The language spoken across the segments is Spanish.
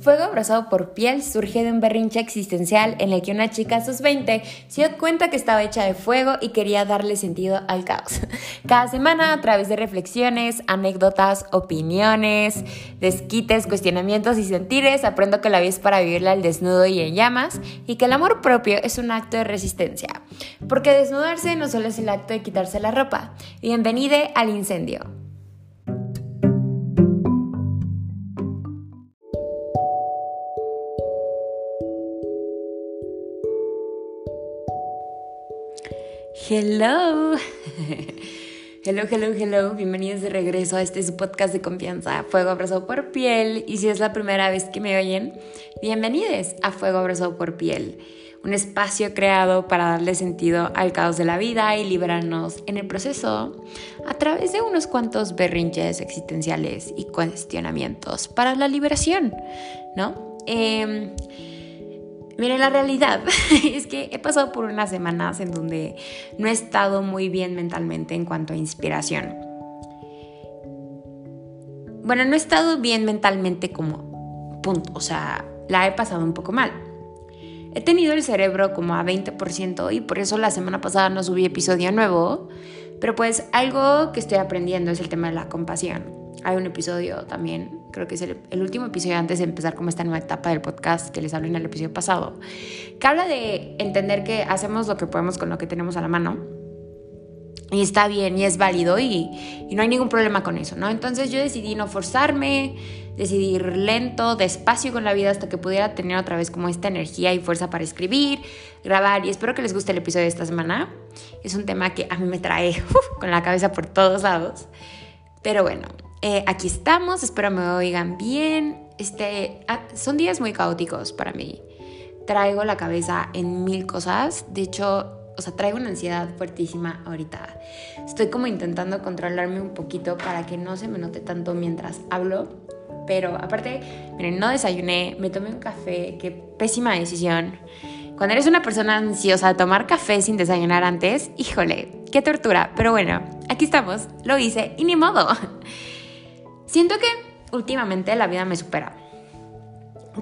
Fuego abrazado por piel surge de un berrinche existencial en el que una chica a sus 20 se dio cuenta que estaba hecha de fuego y quería darle sentido al caos. Cada semana, a través de reflexiones, anécdotas, opiniones, desquites, cuestionamientos y sentires, aprendo que la vida es para vivirla al desnudo y en llamas y que el amor propio es un acto de resistencia. Porque desnudarse no solo es el acto de quitarse la ropa. Bienvenide al incendio. Hello. Hello, hello, hello. Bienvenidos de regreso a este podcast de confianza, Fuego Abrazado por Piel. Y si es la primera vez que me oyen, bienvenidos a Fuego Abrazado por Piel. Un espacio creado para darle sentido al caos de la vida y liberarnos en el proceso a través de unos cuantos berrinches existenciales y cuestionamientos para la liberación, ¿no? Eh, Miren, la realidad es que he pasado por unas semanas en donde no he estado muy bien mentalmente en cuanto a inspiración. Bueno, no he estado bien mentalmente como punto, o sea, la he pasado un poco mal. He tenido el cerebro como a 20% y por eso la semana pasada no subí episodio nuevo, pero pues algo que estoy aprendiendo es el tema de la compasión. Hay un episodio también creo que es el, último episodio antes de empezar como esta nueva etapa del podcast que les hablé en el episodio pasado, que habla de entender que hacemos lo que podemos con lo que tenemos a la mano. Y está bien y es válido y, no hay ningún problema con eso, ¿no? Entonces yo decidí no forzarme, decidí ir lento, despacio con la vida hasta que pudiera tener otra vez como esta energía y fuerza para escribir, grabar y espero que les guste el episodio de esta semana. Es un tema que a mí me trae con la cabeza por todos lados. Pero bueno, eh, aquí estamos, espero me oigan bien. Este, ah, son días muy caóticos para mí. Traigo la cabeza en mil cosas. De hecho, o sea, traigo una ansiedad fuertísima ahorita. Estoy como intentando controlarme un poquito para que no se me note tanto mientras hablo. Pero aparte, miren, no desayuné, me tomé un café, qué pésima decisión. Cuando eres una persona ansiosa, tomar café sin desayunar antes, híjole, qué tortura. Pero bueno, aquí estamos, lo hice y ni modo. Siento que últimamente la vida me supera.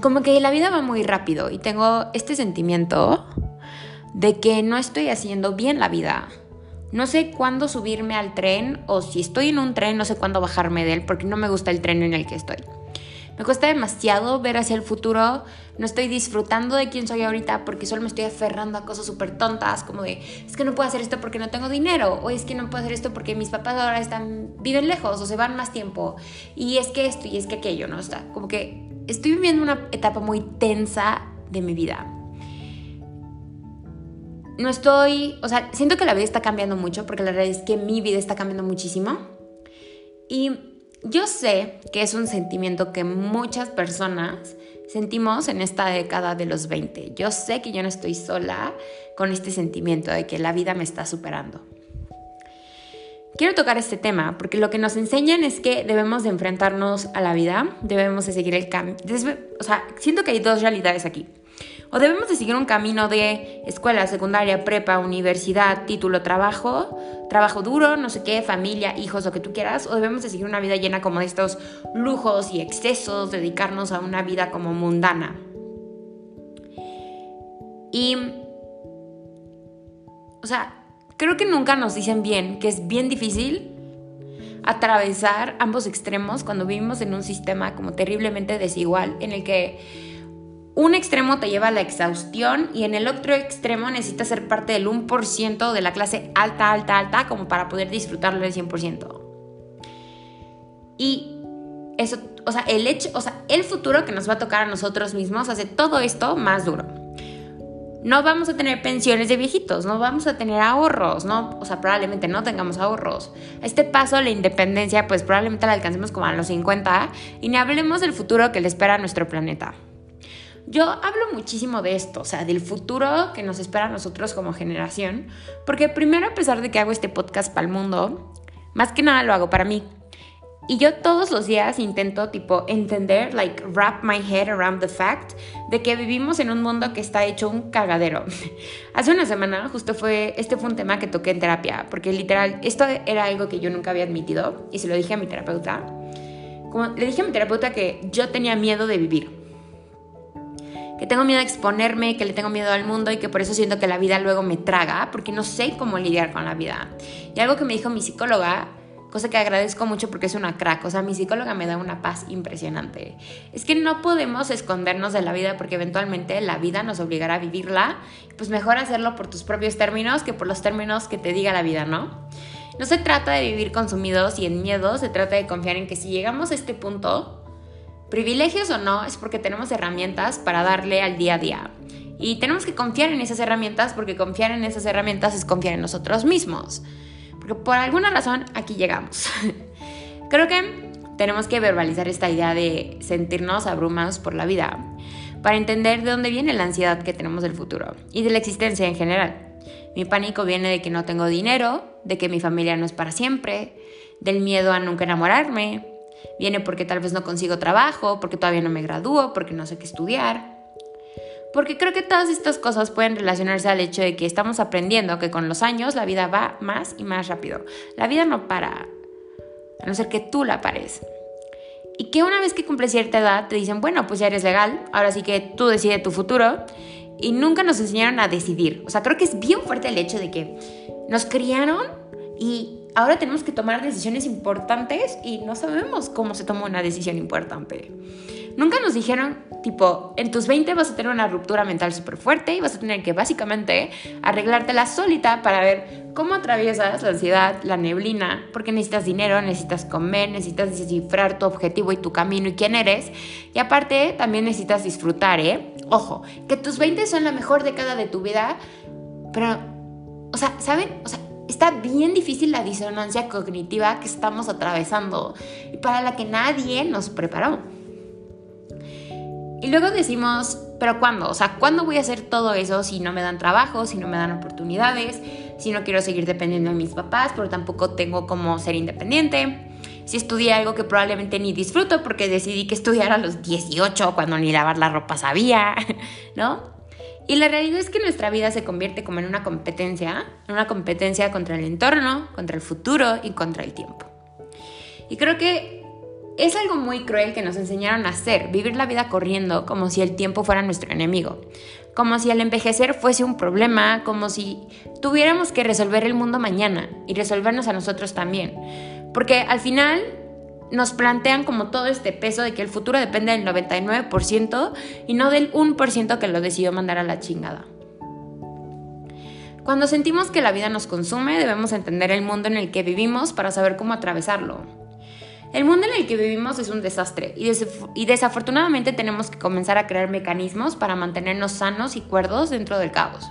Como que la vida va muy rápido y tengo este sentimiento de que no estoy haciendo bien la vida. No sé cuándo subirme al tren o si estoy en un tren no sé cuándo bajarme de él porque no me gusta el tren en el que estoy. Me cuesta demasiado ver hacia el futuro. No estoy disfrutando de quién soy ahorita porque solo me estoy aferrando a cosas súper tontas, como de, es que no puedo hacer esto porque no tengo dinero, o es que no puedo hacer esto porque mis papás ahora están, viven lejos o se van más tiempo, y es que esto y es que aquello, ¿no? Está como que estoy viviendo una etapa muy tensa de mi vida. No estoy, o sea, siento que la vida está cambiando mucho porque la realidad es que mi vida está cambiando muchísimo. Y yo sé que es un sentimiento que muchas personas sentimos en esta década de los 20. Yo sé que yo no estoy sola con este sentimiento de que la vida me está superando. Quiero tocar este tema porque lo que nos enseñan es que debemos de enfrentarnos a la vida, debemos de seguir el cambio. O sea, siento que hay dos realidades aquí. ¿O debemos de seguir un camino de escuela, secundaria, prepa, universidad, título, trabajo, trabajo duro, no sé qué, familia, hijos, lo que tú quieras? ¿O debemos de seguir una vida llena como de estos lujos y excesos, dedicarnos a una vida como mundana? Y, o sea, creo que nunca nos dicen bien que es bien difícil atravesar ambos extremos cuando vivimos en un sistema como terriblemente desigual en el que un extremo te lleva a la exhaustión y en el otro extremo necesitas ser parte del 1% de la clase alta, alta, alta como para poder disfrutarlo del 100%. Y eso, o sea, el hecho, o sea, el futuro que nos va a tocar a nosotros mismos hace todo esto más duro. No vamos a tener pensiones de viejitos, no vamos a tener ahorros, no, o sea, probablemente no tengamos ahorros. A este paso la independencia pues probablemente la alcancemos como a los 50 y ni hablemos del futuro que le espera a nuestro planeta. Yo hablo muchísimo de esto, o sea, del futuro que nos espera a nosotros como generación, porque primero a pesar de que hago este podcast para el mundo, más que nada lo hago para mí. Y yo todos los días intento tipo entender, like wrap my head around the fact de que vivimos en un mundo que está hecho un cagadero. Hace una semana justo fue, este fue un tema que toqué en terapia, porque literal, esto era algo que yo nunca había admitido y se lo dije a mi terapeuta. Como le dije a mi terapeuta que yo tenía miedo de vivir que tengo miedo a exponerme, que le tengo miedo al mundo y que por eso siento que la vida luego me traga, porque no sé cómo lidiar con la vida. Y algo que me dijo mi psicóloga, cosa que agradezco mucho porque es una crack, o sea, mi psicóloga me da una paz impresionante. Es que no podemos escondernos de la vida porque eventualmente la vida nos obligará a vivirla, pues mejor hacerlo por tus propios términos que por los términos que te diga la vida, ¿no? No se trata de vivir consumidos y en miedo, se trata de confiar en que si llegamos a este punto, privilegios o no, es porque tenemos herramientas para darle al día a día. Y tenemos que confiar en esas herramientas porque confiar en esas herramientas es confiar en nosotros mismos. Porque por alguna razón aquí llegamos. Creo que tenemos que verbalizar esta idea de sentirnos abrumados por la vida para entender de dónde viene la ansiedad que tenemos del futuro y de la existencia en general. Mi pánico viene de que no tengo dinero, de que mi familia no es para siempre, del miedo a nunca enamorarme, viene porque tal vez no consigo trabajo, porque todavía no me gradúo, porque no sé qué estudiar. Porque creo que todas estas cosas pueden relacionarse al hecho de que estamos aprendiendo que con los años la vida va más y más rápido. La vida no para, a no ser que tú la pares. Y que una vez que cumples cierta edad te dicen, bueno, pues ya eres legal, ahora sí que tú decides tu futuro y nunca nos enseñaron a decidir. O sea, creo que es bien fuerte el hecho de que nos criaron y ahora tenemos que tomar decisiones importantes y no sabemos cómo se toma una decisión importante. Nunca nos dijeron, tipo, en tus 20 vas a tener una ruptura mental súper fuerte y vas a tener que básicamente arreglártela solita para ver cómo atraviesas la ansiedad, la neblina, porque necesitas dinero, necesitas comer, necesitas descifrar tu objetivo y tu camino y quién eres. Y aparte, también necesitas disfrutar, ¿eh? Ojo, que tus 20 son la mejor década de tu vida, pero, o sea, ¿saben? O sea, está bien difícil la disonancia cognitiva que estamos atravesando y para la que nadie nos preparó. Y luego decimos, pero ¿cuándo? O sea, ¿cuándo voy a hacer todo eso si no me dan trabajo, si no me dan oportunidades, si no quiero seguir dependiendo de mis papás, pero tampoco tengo como ser independiente? Si estudié algo que probablemente ni disfruto porque decidí que estudiar a los 18 cuando ni lavar la ropa sabía, ¿no? Y la realidad es que nuestra vida se convierte como en una competencia, una competencia contra el entorno, contra el futuro y contra el tiempo. Y creo que es algo muy cruel que nos enseñaron a hacer, vivir la vida corriendo como si el tiempo fuera nuestro enemigo, como si el envejecer fuese un problema, como si tuviéramos que resolver el mundo mañana y resolvernos a nosotros también. Porque al final nos plantean como todo este peso de que el futuro depende del 99% y no del 1% que lo decidió mandar a la chingada. Cuando sentimos que la vida nos consume, debemos entender el mundo en el que vivimos para saber cómo atravesarlo. El mundo en el que vivimos es un desastre y, desafortunadamente tenemos que comenzar a crear mecanismos para mantenernos sanos y cuerdos dentro del caos.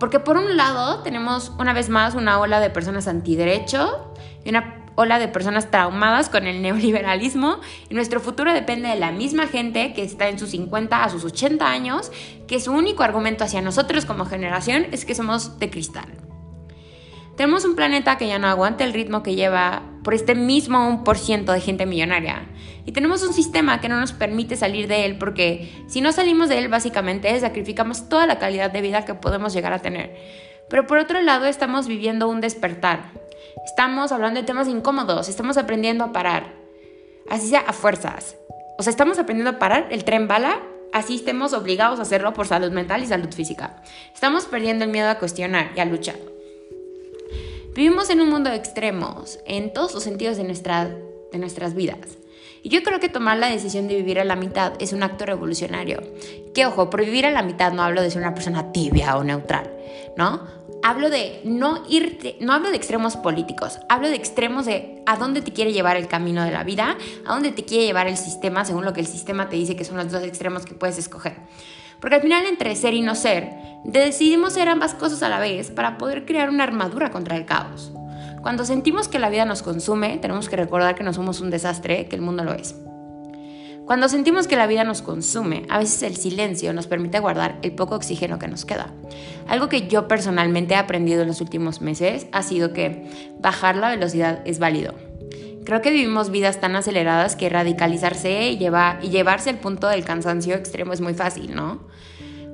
Porque por un lado tenemos una vez más una ola de personas antiderecho y una ola de personas traumadas con el neoliberalismo y nuestro futuro depende de la misma gente que está en sus 50 a sus 80 años, que su único argumento hacia nosotros como generación es que somos de cristal. Tenemos un planeta que ya no aguanta el ritmo que lleva por este mismo 1% de gente millonaria. Y tenemos un sistema que no nos permite salir de él porque si no salimos de él básicamente sacrificamos toda la calidad de vida que podemos llegar a tener. Pero por otro lado estamos viviendo un despertar. Estamos hablando de temas incómodos, estamos aprendiendo a parar. Así sea a fuerzas. O sea, estamos aprendiendo a parar el tren bala así estemos obligados a hacerlo por salud mental y salud física. Estamos perdiendo el miedo a cuestionar y a luchar. Vivimos en un mundo de extremos, en todos los sentidos de, nuestra, de nuestras vidas. Y yo creo que tomar la decisión de vivir a la mitad es un acto revolucionario. Que ojo, por vivir a la mitad no hablo de ser una persona tibia o neutral, ¿no? Hablo de no irte, no hablo de extremos políticos, hablo de extremos de a dónde te quiere llevar el camino de la vida, a dónde te quiere llevar el sistema según lo que el sistema te dice que son los dos extremos que puedes escoger. Porque al final entre ser y no ser, decidimos ser ambas cosas a la vez para poder crear una armadura contra el caos. Cuando sentimos que la vida nos consume, tenemos que recordar que no somos un desastre, que el mundo lo es. Cuando sentimos que la vida nos consume, a veces el silencio nos permite guardar el poco oxígeno que nos queda. Algo que yo personalmente he aprendido en los últimos meses ha sido que bajar la velocidad es válido. Creo que vivimos vidas tan aceleradas que radicalizarse y, y llevarse al punto del cansancio extremo es muy fácil, ¿no?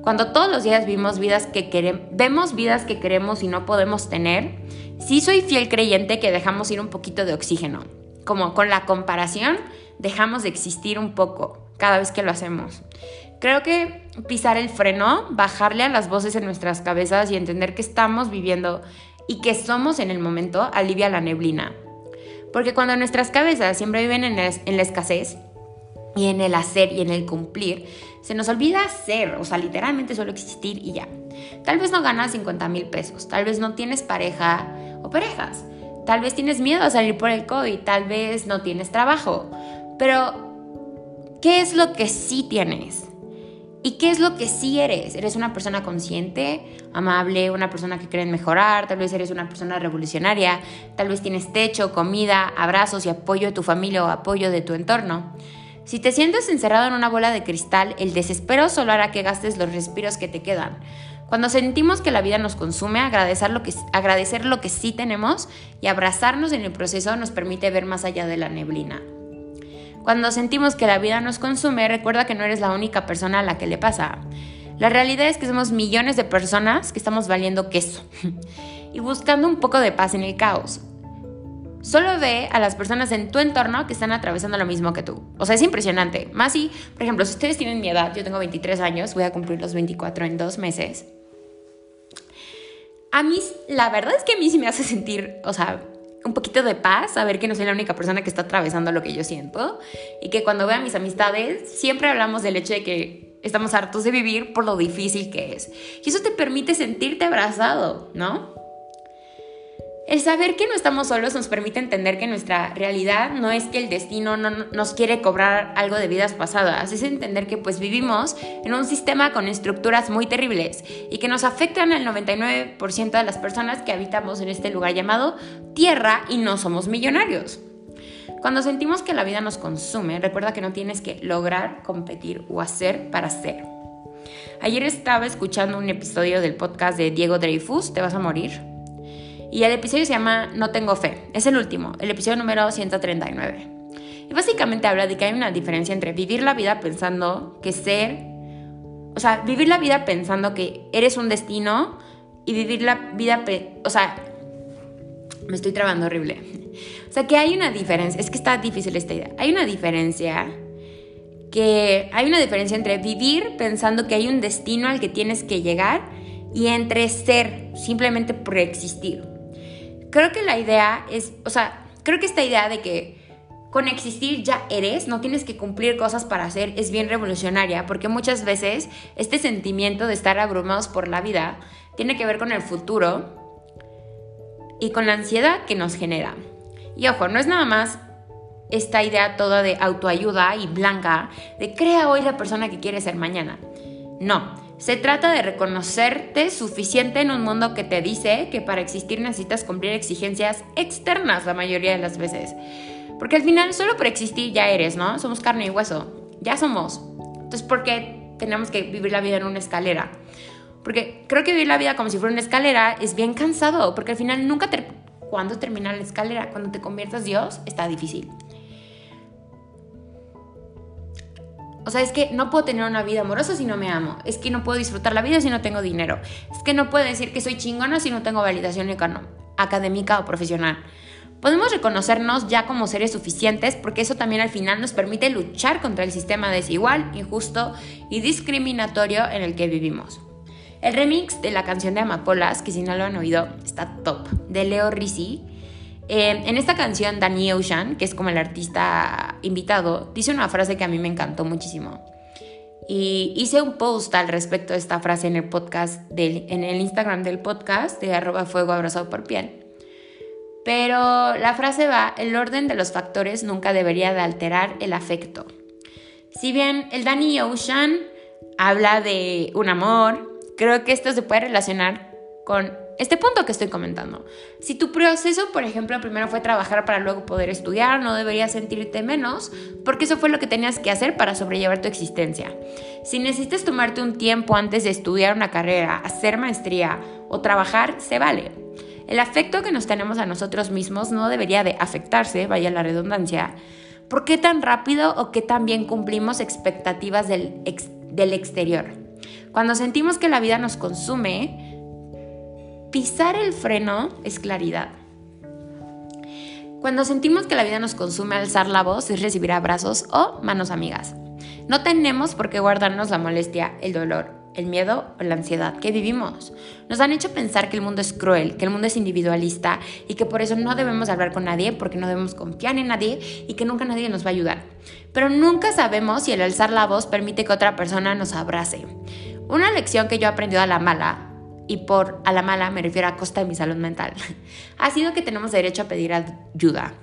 Cuando todos los días vimos vidas que queremos, vemos vidas que queremos y no podemos tener, sí soy fiel creyente que dejamos ir un poquito de oxígeno. Como con la comparación, dejamos de existir un poco cada vez que lo hacemos. Creo que pisar el freno, bajarle a las voces en nuestras cabezas y entender que estamos viviendo y que somos en el momento alivia la neblina. Porque cuando nuestras cabezas siempre viven en, la escasez y en el hacer y en el cumplir, se nos olvida ser, o sea, literalmente solo existir y ya. Tal vez no ganas 50 mil pesos, tal vez no tienes pareja o parejas, tal vez tienes miedo a salir por el COVID, tal vez no tienes trabajo, pero ¿qué es lo que sí tienes? ¿Y qué es lo que sí eres? ¿Eres una persona consciente, amable, una persona que cree mejorar? Tal vez eres una persona revolucionaria, tal vez tienes techo, comida, abrazos y apoyo de tu familia o apoyo de tu entorno. Si te sientes encerrado en una bola de cristal, el desespero solo hará que gastes los respiros que te quedan. Cuando sentimos que la vida nos consume, agradecer lo que, agradecer lo que sí tenemos y abrazarnos en el proceso nos permite ver más allá de la neblina. Cuando sentimos que la vida nos consume, recuerda que no eres la única persona a la que le pasa. La realidad es que somos millones de personas que estamos valiendo queso y buscando un poco de paz en el caos. Solo ve a las personas en tu entorno que están atravesando lo mismo que tú. O sea, es impresionante. Más si, por ejemplo, si ustedes tienen mi edad, yo tengo 23 años, voy a cumplir los 24 en dos meses. A mí, la verdad es que a mí sí me hace sentir, o sea, un poquito de paz, saber que no soy la única persona que está atravesando lo que yo siento y que cuando veo a mis amistades siempre hablamos del hecho de que estamos hartos de vivir por lo difícil que es. Y eso te permite sentirte abrazado, ¿no? El saber que no estamos solos nos permite entender que nuestra realidad no es que el destino no nos quiere cobrar algo de vidas pasadas, es entender que pues vivimos en un sistema con estructuras muy terribles y que nos afectan al 99% de las personas que habitamos en este lugar llamado Tierra y no somos millonarios. Cuando sentimos que la vida nos consume, recuerda que no tienes que lograr, competir o hacer para ser. Ayer estaba escuchando un episodio del podcast de Diego Dreyfus, Te vas a morir y el episodio se llama No tengo fe. Es el último, el episodio número 139. Y básicamente habla de que hay una diferencia entre vivir la vida pensando que ser, o sea, vivir la vida pensando que eres un destino y vivir la vida, o sea, me estoy trabando horrible. O sea, que hay una diferencia, es que está difícil esta idea. Hay una diferencia que hay una diferencia entre vivir pensando que hay un destino al que tienes que llegar y entre ser simplemente por existir creo que la idea es, o sea, creo que esta idea de que con existir ya eres, no tienes que cumplir cosas para hacer, es bien revolucionaria, porque muchas veces este sentimiento de estar abrumados por la vida tiene que ver con el futuro y con la ansiedad que nos genera. Y ojo, no es nada más esta idea toda de autoayuda y blanca de crea hoy la persona que quieres ser mañana. No, se trata de reconocerte suficiente en un mundo que te dice que para existir necesitas cumplir exigencias externas la mayoría de las veces. Porque al final solo por existir ya eres, ¿no? Somos carne y hueso. Ya somos. Entonces, ¿por qué tenemos que vivir la vida en una escalera? Porque creo que vivir la vida como si fuera una escalera es bien cansado, porque al final nunca te... ¿Cuándo termina la escalera? Cuando te conviertas Dios, está difícil. O sea, es que no puedo tener una vida amorosa si no me amo. Es que no puedo disfrutar la vida si no tengo dinero. Es que no puedo decir que soy chingona si no tengo validación académica o profesional. Podemos reconocernos ya como seres suficientes porque eso también al final nos permite luchar contra el sistema desigual, injusto y discriminatorio en el que vivimos. El remix de la canción de Amapolas, que si no lo han oído, está top, de Leo Rizzi, eh, en esta canción, Danny Ocean, que es como el artista invitado, dice una frase que a mí me encantó muchísimo. Y hice un post al respecto de esta frase en el podcast, del, en el Instagram del podcast de arroba fuego abrazado por piel. Pero la frase va, el orden de los factores nunca debería de alterar el afecto. Si bien el Danny Ocean habla de un amor, creo que esto se puede relacionar con este punto que estoy comentando. Si tu proceso, por ejemplo, primero fue trabajar para luego poder estudiar, no deberías sentirte menos, porque eso fue lo que tenías que hacer para sobrellevar tu existencia. Si necesitas tomarte un tiempo antes de estudiar una carrera, hacer maestría o trabajar, se vale. El afecto que nos tenemos a nosotros mismos no debería de afectarse, vaya la redundancia, por qué tan rápido o qué tan bien cumplimos expectativas del, del exterior. Cuando sentimos que la vida nos consume, Pisar el freno es claridad. Cuando sentimos que la vida nos consume, alzar la voz es recibir abrazos o manos amigas. No tenemos por qué guardarnos la molestia, el dolor, el miedo o la ansiedad que vivimos. Nos han hecho pensar que el mundo es cruel, que el mundo es individualista y que por eso no debemos hablar con nadie porque no debemos confiar en nadie y que nunca nadie nos va a ayudar. Pero nunca sabemos si el alzar la voz permite que otra persona nos abrace. Una lección que yo he aprendido a la mala y por a la mala me refiero a costa de mi salud mental, ha sido que tenemos derecho a pedir ayuda,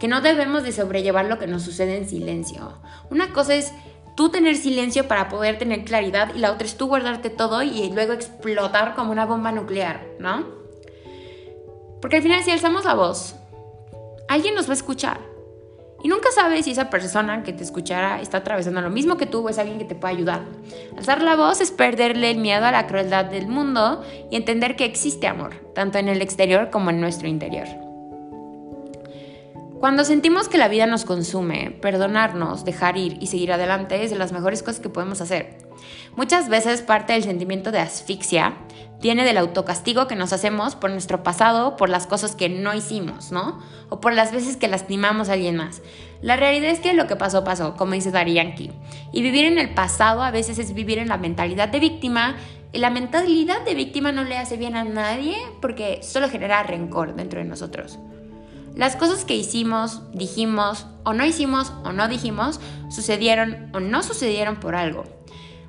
que no debemos de sobrellevar lo que nos sucede en silencio. Una cosa es tú tener silencio para poder tener claridad y la otra es tú guardarte todo y luego explotar como una bomba nuclear, ¿no? Porque al final si alzamos la voz, alguien nos va a escuchar. Y nunca sabes si esa persona que te escuchará está atravesando lo mismo que tú o es alguien que te puede ayudar. Alzar la voz es perderle el miedo a la crueldad del mundo y entender que existe amor, tanto en el exterior como en nuestro interior. Cuando sentimos que la vida nos consume, perdonarnos, dejar ir y seguir adelante es de las mejores cosas que podemos hacer. Muchas veces parte del sentimiento de asfixia viene del autocastigo que nos hacemos por nuestro pasado, por las cosas que no hicimos, ¿no? O por las veces que lastimamos a alguien más. La realidad es que lo que pasó, pasó, como dice Dari Yankee. Y vivir en el pasado a veces es vivir en la mentalidad de víctima. Y la mentalidad de víctima no le hace bien a nadie porque solo genera rencor dentro de nosotros. Las cosas que hicimos, dijimos, o no hicimos, o no dijimos, sucedieron o no sucedieron por algo.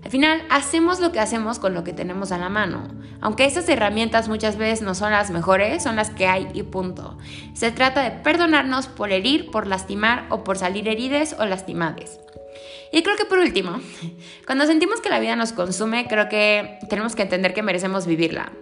Al final, hacemos lo que hacemos con lo que tenemos a la mano. Aunque esas herramientas muchas veces no son las mejores, son las que hay y punto. Se trata de perdonarnos por herir, por lastimar o por salir herides o lastimades. Y creo que por último, cuando sentimos que la vida nos consume, creo que tenemos que entender que merecemos vivirla.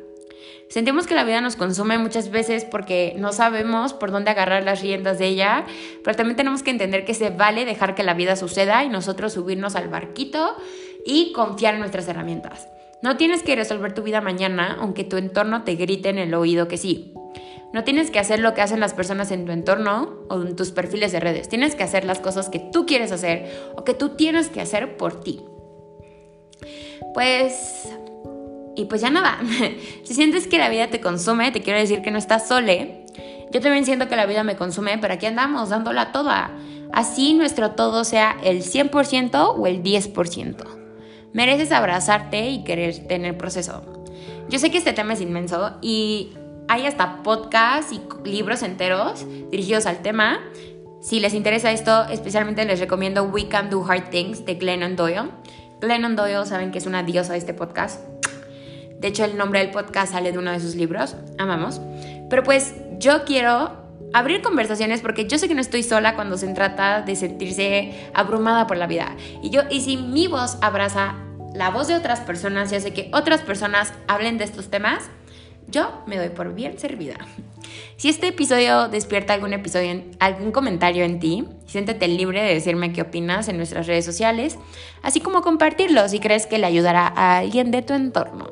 Sentimos que la vida nos consume muchas veces porque no sabemos por dónde agarrar las riendas de ella, pero también tenemos que entender que se vale dejar que la vida suceda y nosotros subirnos al barquito y confiar en nuestras herramientas. No tienes que resolver tu vida mañana aunque tu entorno te grite en el oído que sí. No tienes que hacer lo que hacen las personas en tu entorno o en tus perfiles de redes. Tienes que hacer las cosas que tú quieres hacer o que tú tienes que hacer por ti. Pues... Y pues ya nada. si sientes que la vida te consume, te quiero decir que no estás sole. Yo también siento que la vida me consume, pero aquí andamos dándola toda. Así nuestro todo sea el 100% o el 10%. Mereces abrazarte y querer tener proceso. Yo sé que este tema es inmenso y hay hasta podcasts y libros enteros dirigidos al tema. Si les interesa esto, especialmente les recomiendo We Can Do Hard Things de Glennon Doyle. Glennon Doyle saben que es una diosa de este podcast. De hecho, el nombre del podcast sale de uno de sus libros. Amamos. Pero pues yo quiero abrir conversaciones porque yo sé que no estoy sola cuando se trata de sentirse abrumada por la vida. Y yo y si mi voz abraza la voz de otras personas y hace que otras personas hablen de estos temas, yo me doy por bien servida. Si este episodio despierta algún episodio, algún comentario en ti, siéntete libre de decirme qué opinas en nuestras redes sociales, así como compartirlo si crees que le ayudará a alguien de tu entorno.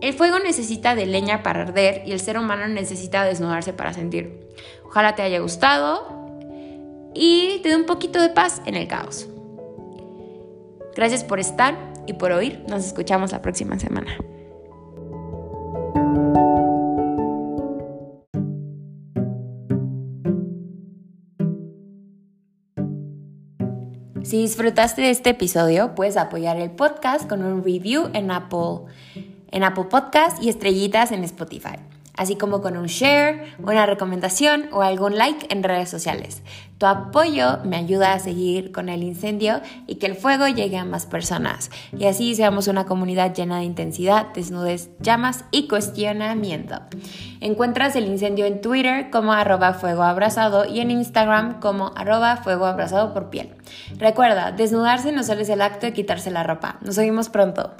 El fuego necesita de leña para arder y el ser humano necesita desnudarse para sentir. Ojalá te haya gustado y te dé un poquito de paz en el caos. Gracias por estar y por oír. Nos escuchamos la próxima semana. Si disfrutaste de este episodio, puedes apoyar el podcast con un review en Apple, en Apple Podcast y estrellitas en Spotify así como con un share, una recomendación o algún like en redes sociales. Tu apoyo me ayuda a seguir con el incendio y que el fuego llegue a más personas y así seamos una comunidad llena de intensidad, desnudez, llamas y cuestionamiento. Encuentras el incendio en Twitter como arroba fuego abrazado y en Instagram como arroba fuego abrazado por piel. Recuerda, desnudarse no solo es el acto de quitarse la ropa. Nos vemos pronto.